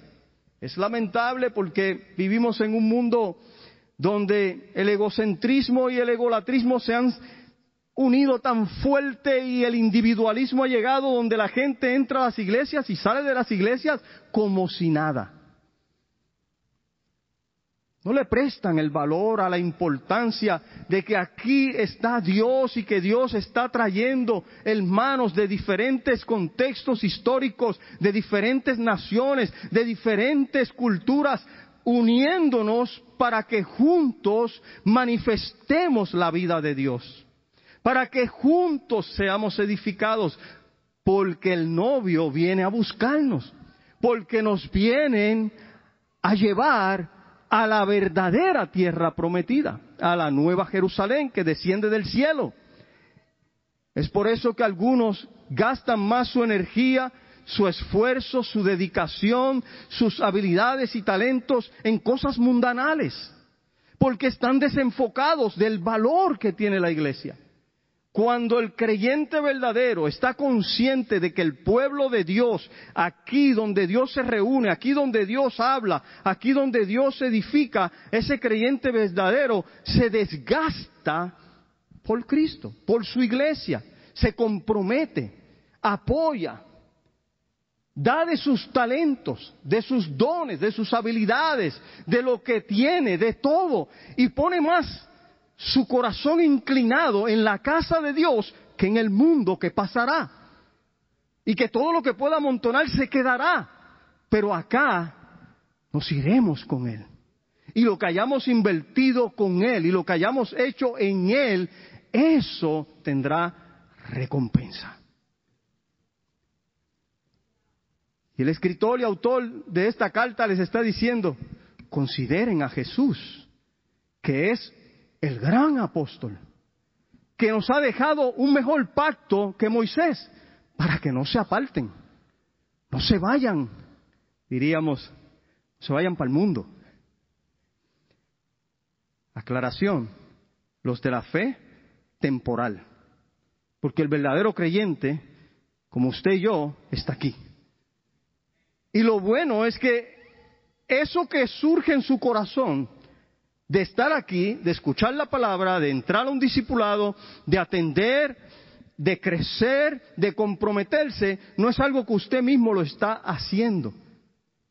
Es lamentable porque vivimos en un mundo donde el egocentrismo y el egolatrismo se han unido tan fuerte y el individualismo ha llegado donde la gente entra a las iglesias y sale de las iglesias como si nada. No le prestan el valor a la importancia de que aquí está Dios y que Dios está trayendo hermanos de diferentes contextos históricos, de diferentes naciones, de diferentes culturas, uniéndonos para que juntos manifestemos la vida de Dios, para que juntos seamos edificados, porque el novio viene a buscarnos, porque nos vienen a llevar a la verdadera tierra prometida, a la nueva Jerusalén que desciende del cielo. Es por eso que algunos gastan más su energía, su esfuerzo, su dedicación, sus habilidades y talentos en cosas mundanales, porque están desenfocados del valor que tiene la iglesia. Cuando el creyente verdadero está consciente de que el pueblo de Dios, aquí donde Dios se reúne, aquí donde Dios habla, aquí donde Dios edifica, ese creyente verdadero se desgasta por Cristo, por su iglesia, se compromete, apoya, da de sus talentos, de sus dones, de sus habilidades, de lo que tiene, de todo, y pone más su corazón inclinado en la casa de Dios que en el mundo que pasará. Y que todo lo que pueda amontonar se quedará. Pero acá nos iremos con Él. Y lo que hayamos invertido con Él y lo que hayamos hecho en Él, eso tendrá recompensa. Y el escritor y autor de esta carta les está diciendo, consideren a Jesús, que es el gran apóstol, que nos ha dejado un mejor pacto que Moisés, para que no se aparten, no se vayan, diríamos, se vayan para el mundo. Aclaración, los de la fe temporal, porque el verdadero creyente, como usted y yo, está aquí. Y lo bueno es que eso que surge en su corazón de estar aquí, de escuchar la palabra, de entrar a un discipulado, de atender, de crecer, de comprometerse, no es algo que usted mismo lo está haciendo,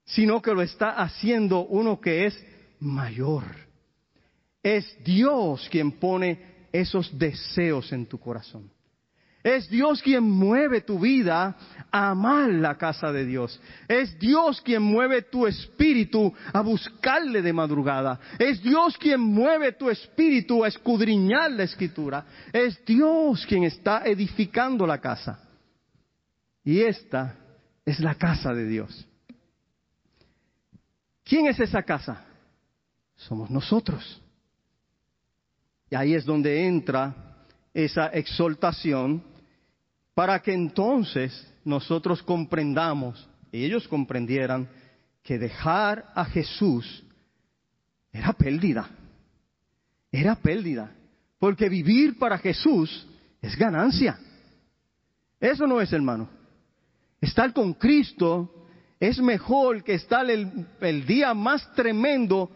sino que lo está haciendo uno que es mayor. Es Dios quien pone esos deseos en tu corazón. Es Dios quien mueve tu vida a amar la casa de Dios. Es Dios quien mueve tu espíritu a buscarle de madrugada. Es Dios quien mueve tu espíritu a escudriñar la escritura. Es Dios quien está edificando la casa. Y esta es la casa de Dios. ¿Quién es esa casa? Somos nosotros. Y ahí es donde entra esa exaltación para que entonces nosotros comprendamos, y ellos comprendieran, que dejar a Jesús era pérdida, era pérdida, porque vivir para Jesús es ganancia. Eso no es, hermano. Estar con Cristo es mejor que estar el, el día más tremendo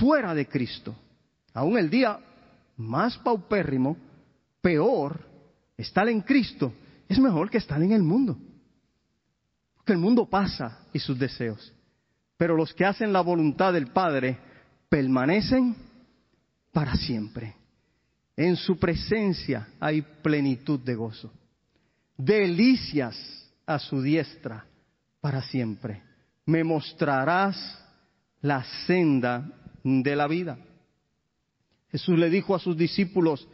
fuera de Cristo. Aún el día más paupérrimo, peor, estar en Cristo es mejor que estar en el mundo. Porque el mundo pasa y sus deseos. Pero los que hacen la voluntad del Padre permanecen para siempre. En su presencia hay plenitud de gozo. Delicias a su diestra para siempre. Me mostrarás la senda de la vida. Jesús le dijo a sus discípulos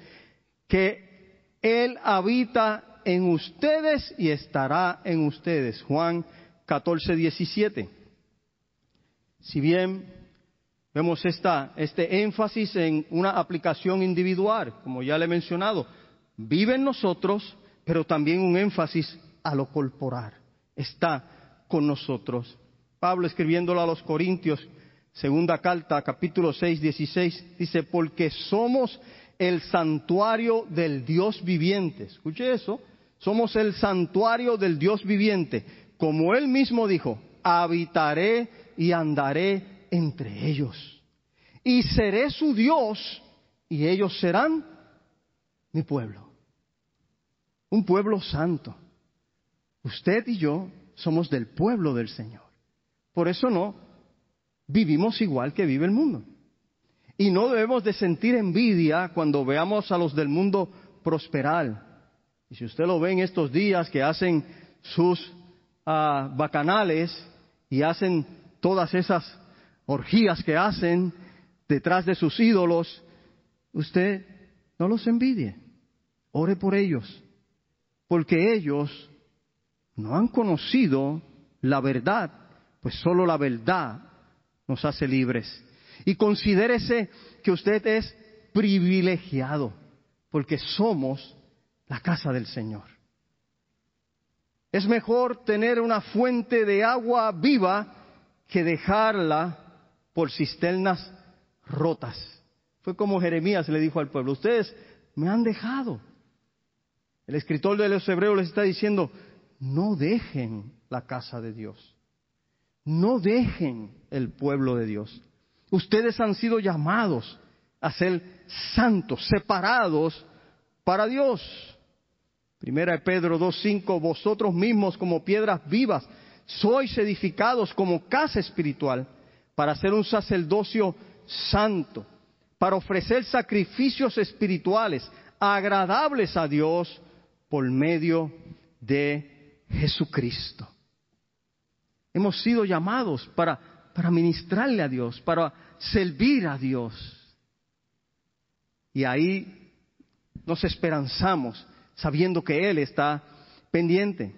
que Él habita en ustedes y estará en ustedes. Juan 14, 17. Si bien vemos esta, este énfasis en una aplicación individual, como ya le he mencionado, vive en nosotros, pero también un énfasis a lo corporal. Está con nosotros. Pablo escribiéndolo a los Corintios Segunda carta, capítulo 6, 16, dice, porque somos el santuario del Dios viviente. Escuche eso, somos el santuario del Dios viviente. Como él mismo dijo, habitaré y andaré entre ellos. Y seré su Dios y ellos serán mi pueblo. Un pueblo santo. Usted y yo somos del pueblo del Señor. Por eso no vivimos igual que vive el mundo. Y no debemos de sentir envidia cuando veamos a los del mundo prosperar. Y si usted lo ve en estos días que hacen sus ah, bacanales y hacen todas esas orgías que hacen detrás de sus ídolos, usted no los envidie. Ore por ellos. Porque ellos no han conocido la verdad, pues solo la verdad nos hace libres. Y considérese que usted es privilegiado, porque somos la casa del Señor. Es mejor tener una fuente de agua viva que dejarla por cisternas rotas. Fue como Jeremías le dijo al pueblo, ustedes me han dejado. El escritor de los Hebreos les está diciendo, no dejen la casa de Dios. No dejen el pueblo de Dios. Ustedes han sido llamados a ser santos, separados para Dios. Primera de Pedro 2.5, vosotros mismos como piedras vivas sois edificados como casa espiritual para ser un sacerdocio santo, para ofrecer sacrificios espirituales agradables a Dios por medio de Jesucristo. Hemos sido llamados para, para ministrarle a Dios, para servir a Dios. Y ahí nos esperanzamos sabiendo que Él está pendiente,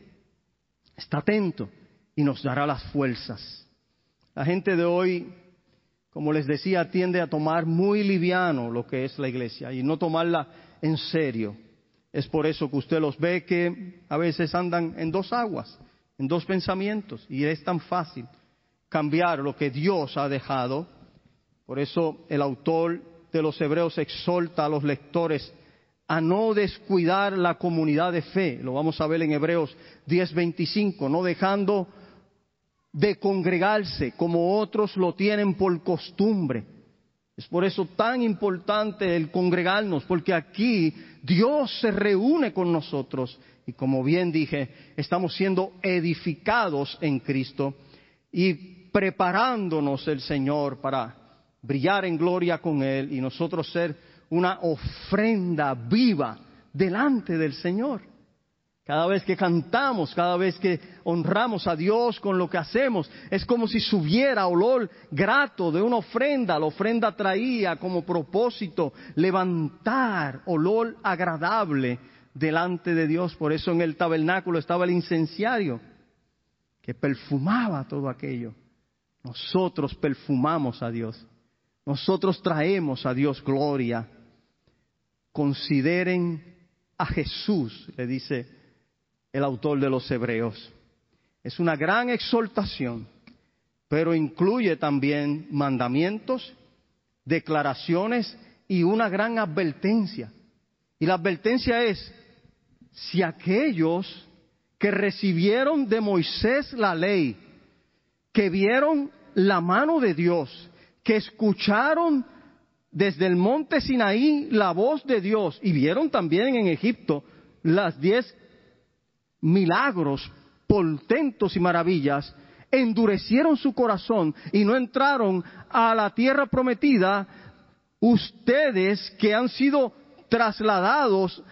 está atento y nos dará las fuerzas. La gente de hoy, como les decía, tiende a tomar muy liviano lo que es la iglesia y no tomarla en serio. Es por eso que usted los ve que a veces andan en dos aguas en dos pensamientos y es tan fácil cambiar lo que Dios ha dejado. Por eso el autor de los Hebreos exhorta a los lectores a no descuidar la comunidad de fe. Lo vamos a ver en Hebreos 10:25, no dejando de congregarse como otros lo tienen por costumbre. Es por eso tan importante el congregarnos, porque aquí Dios se reúne con nosotros y como bien dije, estamos siendo edificados en Cristo y preparándonos el Señor para brillar en gloria con Él y nosotros ser una ofrenda viva delante del Señor. Cada vez que cantamos, cada vez que honramos a Dios con lo que hacemos, es como si subiera olor grato de una ofrenda. La ofrenda traía como propósito levantar olor agradable delante de Dios. Por eso en el tabernáculo estaba el incenciario que perfumaba todo aquello. Nosotros perfumamos a Dios. Nosotros traemos a Dios gloria. Consideren a Jesús, le dice el autor de los Hebreos. Es una gran exhortación, pero incluye también mandamientos, declaraciones y una gran advertencia. Y la advertencia es, si aquellos que recibieron de Moisés la ley, que vieron la mano de Dios, que escucharon desde el monte Sinaí la voz de Dios. Y vieron también en Egipto las diez milagros, portentos y maravillas, endurecieron su corazón y no entraron a la tierra prometida, ustedes que han sido trasladados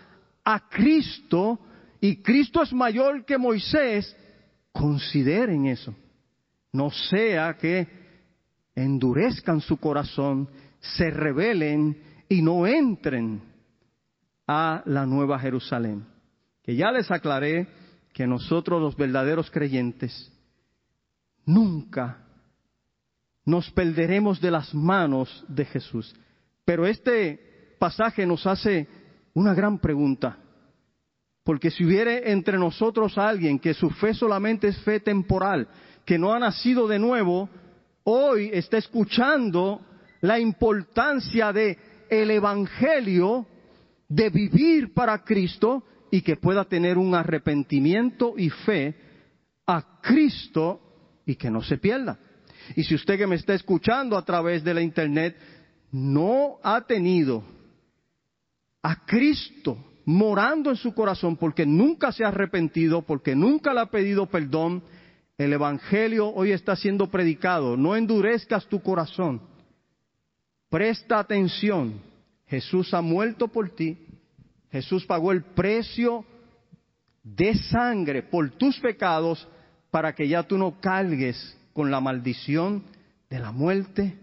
a Cristo y Cristo es mayor que Moisés, consideren eso. No sea que endurezcan su corazón, se rebelen y no entren a la nueva Jerusalén. Que ya les aclaré que nosotros los verdaderos creyentes nunca nos perderemos de las manos de Jesús. Pero este pasaje nos hace una gran pregunta. Porque si hubiere entre nosotros alguien que su fe solamente es fe temporal, que no ha nacido de nuevo, hoy está escuchando la importancia de el evangelio de vivir para Cristo y que pueda tener un arrepentimiento y fe a Cristo y que no se pierda. Y si usted que me está escuchando a través de la internet no ha tenido a Cristo morando en su corazón porque nunca se ha arrepentido, porque nunca le ha pedido perdón, el Evangelio hoy está siendo predicado. No endurezcas tu corazón. Presta atención. Jesús ha muerto por ti. Jesús pagó el precio de sangre por tus pecados para que ya tú no cargues con la maldición de la muerte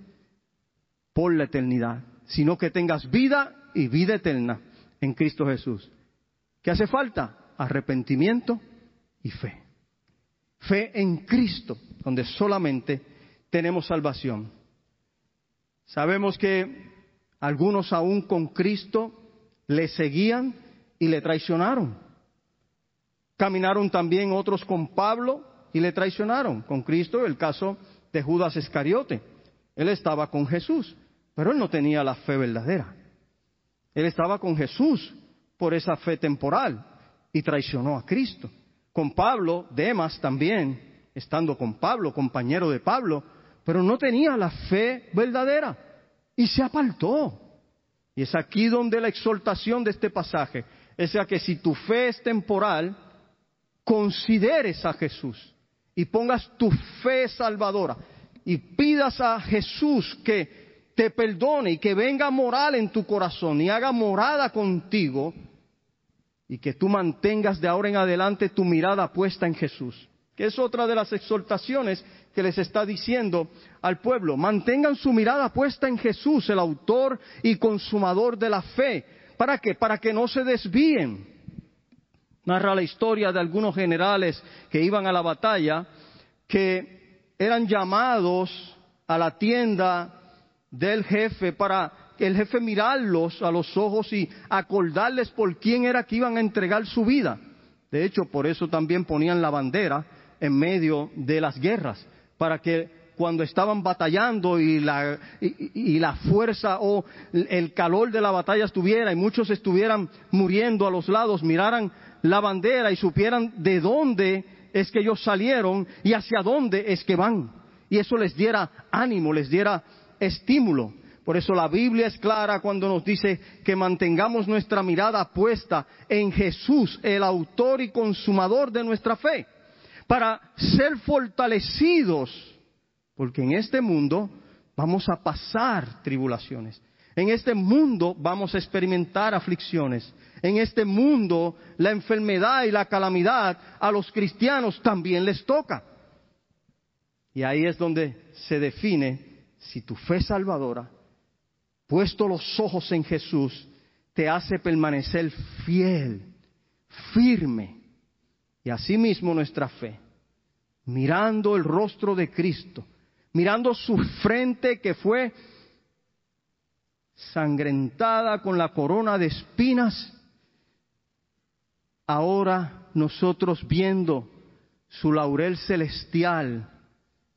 por la eternidad, sino que tengas vida y vida eterna en Cristo Jesús. ¿Qué hace falta? Arrepentimiento y fe. Fe en Cristo, donde solamente tenemos salvación. Sabemos que algunos aún con Cristo le seguían y le traicionaron. Caminaron también otros con Pablo y le traicionaron. Con Cristo, el caso de Judas Iscariote. Él estaba con Jesús, pero él no tenía la fe verdadera. Él estaba con Jesús por esa fe temporal y traicionó a Cristo. Con Pablo, Demas también, estando con Pablo, compañero de Pablo, pero no tenía la fe verdadera y se apartó. Y es aquí donde la exhortación de este pasaje es a que si tu fe es temporal, consideres a Jesús y pongas tu fe salvadora y pidas a Jesús que te perdone y que venga moral en tu corazón y haga morada contigo y que tú mantengas de ahora en adelante tu mirada puesta en Jesús. Que es otra de las exhortaciones que les está diciendo al pueblo. Mantengan su mirada puesta en Jesús, el autor y consumador de la fe. ¿Para qué? Para que no se desvíen narra la historia de algunos generales que iban a la batalla, que eran llamados a la tienda del jefe para que el jefe mirarlos a los ojos y acordarles por quién era que iban a entregar su vida. De hecho, por eso también ponían la bandera en medio de las guerras, para que cuando estaban batallando y la, fuerza o el calor de la batalla estuviera y muchos estuvieran muriendo a los lados, miraran la bandera y supieran de dónde es que ellos salieron y hacia dónde es que van. Y eso les diera ánimo, les diera estímulo. Por eso la Biblia es clara cuando nos dice que mantengamos nuestra mirada puesta en Jesús, el autor y consumador de nuestra fe, para ser fortalecidos, porque en este mundo vamos a pasar tribulaciones. En este mundo vamos a experimentar aflicciones. En este mundo la enfermedad y la calamidad a los cristianos también les toca. Y ahí es donde se define si tu fe salvadora, puesto los ojos en Jesús, te hace permanecer fiel, firme. Y asimismo nuestra fe, mirando el rostro de Cristo, mirando su frente que fue sangrentada con la corona de espinas, ahora nosotros viendo su laurel celestial,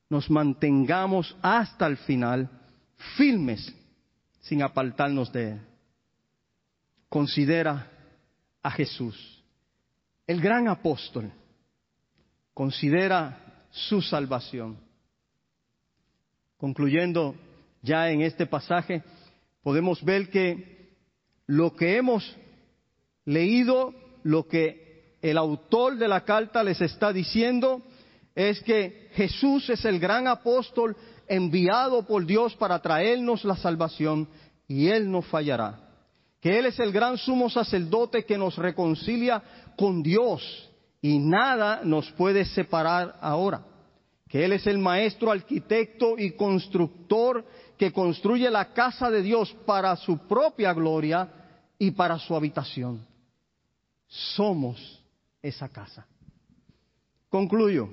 nos mantengamos hasta el final firmes sin apartarnos de él. Considera a Jesús, el gran apóstol, considera su salvación. Concluyendo ya en este pasaje, podemos ver que lo que hemos leído, lo que el autor de la carta les está diciendo, es que Jesús es el gran apóstol enviado por Dios para traernos la salvación y Él no fallará. Que Él es el gran sumo sacerdote que nos reconcilia con Dios y nada nos puede separar ahora. Que Él es el maestro, arquitecto y constructor que construye la casa de Dios para su propia gloria y para su habitación. Somos esa casa. Concluyo.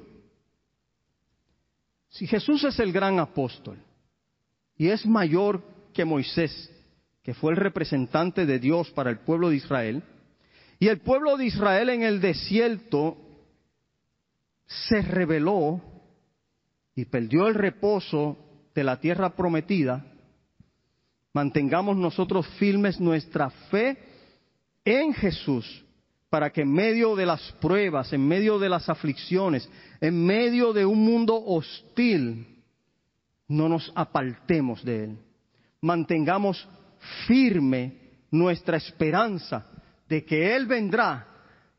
Si Jesús es el gran apóstol y es mayor que Moisés, que fue el representante de Dios para el pueblo de Israel, y el pueblo de Israel en el desierto se rebeló y perdió el reposo de la tierra prometida, mantengamos nosotros firmes nuestra fe en Jesús para que en medio de las pruebas, en medio de las aflicciones, en medio de un mundo hostil, no nos apartemos de Él. Mantengamos firme nuestra esperanza de que Él vendrá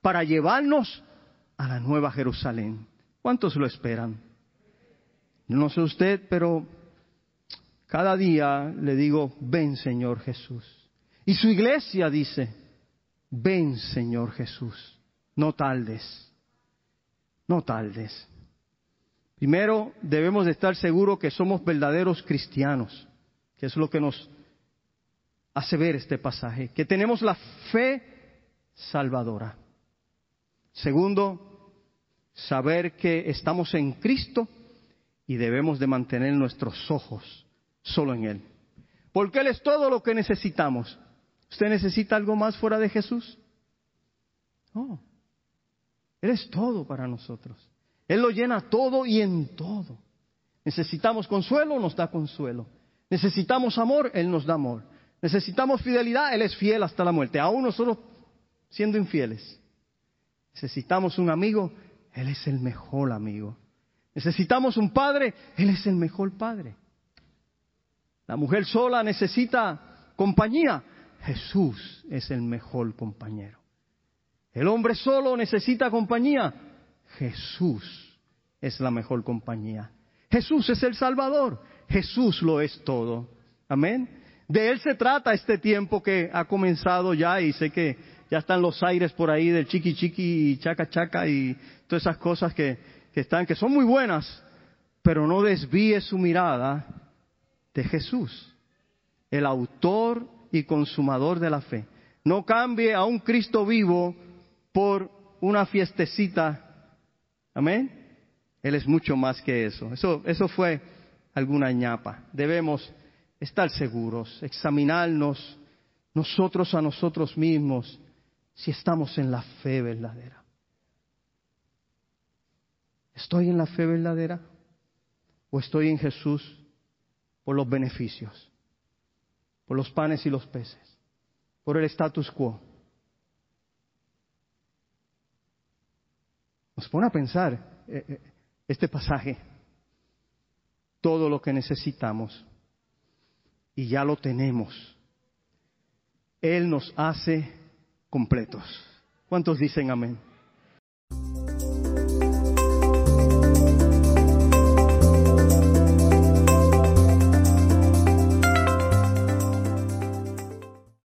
para llevarnos a la nueva Jerusalén. ¿Cuántos lo esperan? No sé usted, pero cada día le digo, ven Señor Jesús. Y su iglesia dice, ven Señor Jesús, no tardes, no tardes. Primero debemos de estar seguros que somos verdaderos cristianos, que es lo que nos hace ver este pasaje, que tenemos la fe salvadora. Segundo, saber que estamos en Cristo y debemos de mantener nuestros ojos solo en Él. Porque Él es todo lo que necesitamos. ¿Usted necesita algo más fuera de Jesús? No. Él es todo para nosotros. Él lo llena todo y en todo. Necesitamos consuelo, nos da consuelo. Necesitamos amor, Él nos da amor. Necesitamos fidelidad, Él es fiel hasta la muerte, aún nosotros siendo infieles. Necesitamos un amigo, Él es el mejor amigo. Necesitamos un padre, Él es el mejor padre. La mujer sola necesita compañía, Jesús es el mejor compañero. El hombre solo necesita compañía, Jesús es la mejor compañía. Jesús es el Salvador, Jesús lo es todo. Amén. De Él se trata este tiempo que ha comenzado ya y sé que ya están los aires por ahí del chiqui chiqui y chaca chaca y todas esas cosas que, que están, que son muy buenas, pero no desvíe su mirada de Jesús, el autor y consumador de la fe. No cambie a un Cristo vivo por una fiestecita. Amén. Él es mucho más que eso. Eso, eso fue alguna ñapa. Debemos estar seguros, examinarnos nosotros a nosotros mismos si estamos en la fe verdadera. ¿Estoy en la fe verdadera? ¿O estoy en Jesús por los beneficios? Por los panes y los peces? ¿Por el status quo? Nos pone a pensar eh, eh, este pasaje, todo lo que necesitamos y ya lo tenemos. Él nos hace completos. ¿Cuántos dicen amén?